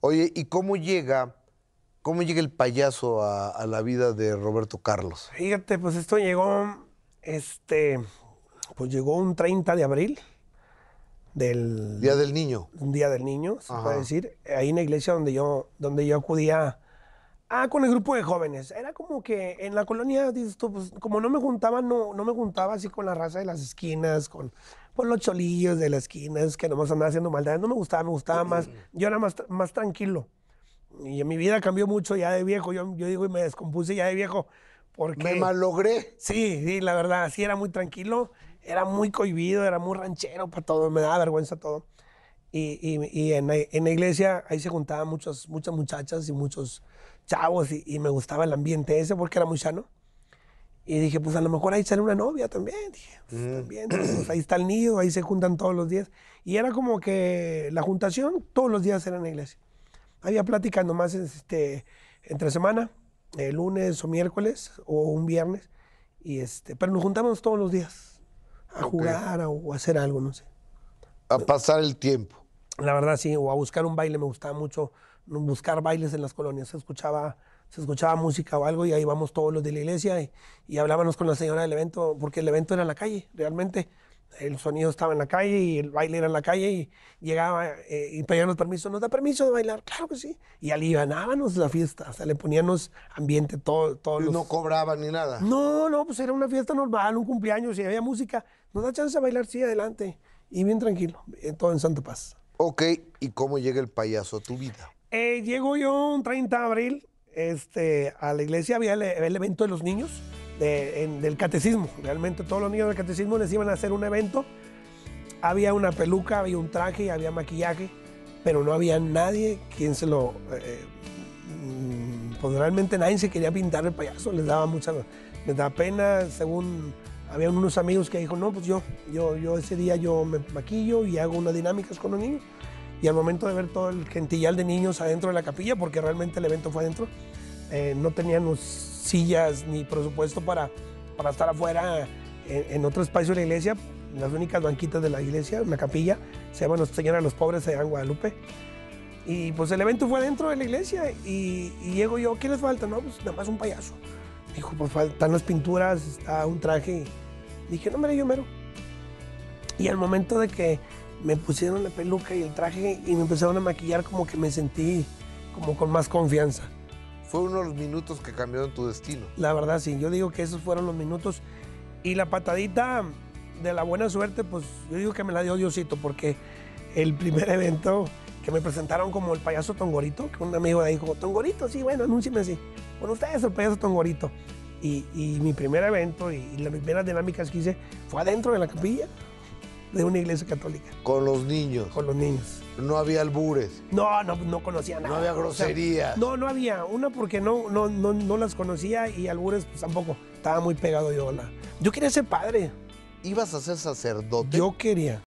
Oye, ¿y cómo llega, cómo llega el payaso a, a la vida de Roberto Carlos? Fíjate, pues esto llegó, este, pues llegó un 30 de abril del Día del Niño. un día del niño, se Ajá. puede decir, ahí en la iglesia donde yo, donde yo acudía ah, con el grupo de jóvenes. Era como que en la colonia, dices tú, pues, como no me juntaba, no, no me juntaba así con la raza de las esquinas, con, con los cholillos de las esquinas que nomás andaban haciendo maldades. No me gustaba, me gustaba más, yo era más, más tranquilo. Y mi vida cambió mucho ya de viejo, yo, yo digo, y me descompuse ya de viejo. Porque... Me malogré. Sí, sí, la verdad, sí, era muy tranquilo, era muy cohibido, era muy ranchero para todo, me daba vergüenza todo. Y, y- y en, la- en la iglesia ahí se juntaban muchas, muchas muchachas y muchos chavos y, y me gustaba el ambiente ese porque era muy sano. Y dije, pues a lo mejor ahí sale una novia también. Dije, pues, también, pues, ahí está el nido, ahí se juntan todos los días. Y era como que la juntación todos los días era en la iglesia. Había pláticas nomás este, entre semana, el lunes o miércoles o un viernes. Y este, pero nos juntamos todos los días a Ok. jugar o a hacer algo, no sé. A pasar el tiempo. La verdad sí, o a buscar un baile, me gustaba mucho no, buscar bailes en las colonias. Se escuchaba, se escuchaba música o algo y ahí íbamos todos los de la iglesia y, y hablábamos con la señora del evento, porque el evento era en la calle, realmente. El sonido estaba en la calle y el baile era en la calle y llegaba eh, y pedíamos permiso. ¿Nos da permiso de bailar? Claro que sí. Y alivianábamos la fiesta, o sea, le poníamos ambiente todo, todos Y los... no cobraban ni nada. No, no, pues era una fiesta normal, un cumpleaños y había música. Nos da chance de bailar, sí, adelante. Y bien tranquilo, eh, todo en Santa Paz. Ok, ¿y cómo llega el payaso a tu vida? Eh, llego yo un 30 de abril este, a la iglesia, había el, el evento de los niños, de- en- del catecismo. Realmente todos los niños del catecismo les iban a hacer un evento. Había una peluca, había un traje, había maquillaje, pero no había nadie quien se lo... eh, mm, pues realmente nadie se quería pintar el payaso, les daba mucha... Les daba pena, según... Había unos amigos que dijo, no, pues yo, yo, yo ese día yo me maquillo y hago unas dinámicas con los niños. Y al momento de ver todo el gentillal de niños adentro de la capilla, porque realmente el evento fue adentro, eh, no teníamos sillas ni presupuesto para, para estar afuera en, en otro espacio de la iglesia. Las únicas banquitas de la iglesia, una capilla, se llama Nuestra Señora de los Pobres en Guadalupe. Y pues el evento fue adentro de la iglesia y, y llego yo, ¿qué les falta? No, pues nada más un payaso. Dijo, pues faltan las pinturas, está un traje. Dije, no, hombre, yo mero. Y al momento de que me pusieron la peluca y el traje y me empezaron a maquillar, como que me sentí como con más confianza. Fue uno de los minutos que cambiaron tu destino. La verdad, sí. Yo digo que esos fueron los minutos. Y la patadita de la buena suerte, pues yo digo que me la dio Diosito, porque el primer evento que me presentaron como el payaso Tongorito, que un amigo ahí dijo, Tongorito, sí, bueno, anúnciame así. Bueno, usted es el payaso Tongorito. Y, y mi primer evento y, y las primeras dinámicas que hice fue adentro de la capilla de una iglesia católica, Con los niños. con los niños. No había albures. No, no, no conocía nada. No había O sea, groserías. no, no había. Una porque no, no, no, no las conocía y albures pues tampoco. Estaba muy pegado yo. a La... Yo quería ser padre. ¿Ibas a ser sacerdote? Yo quería.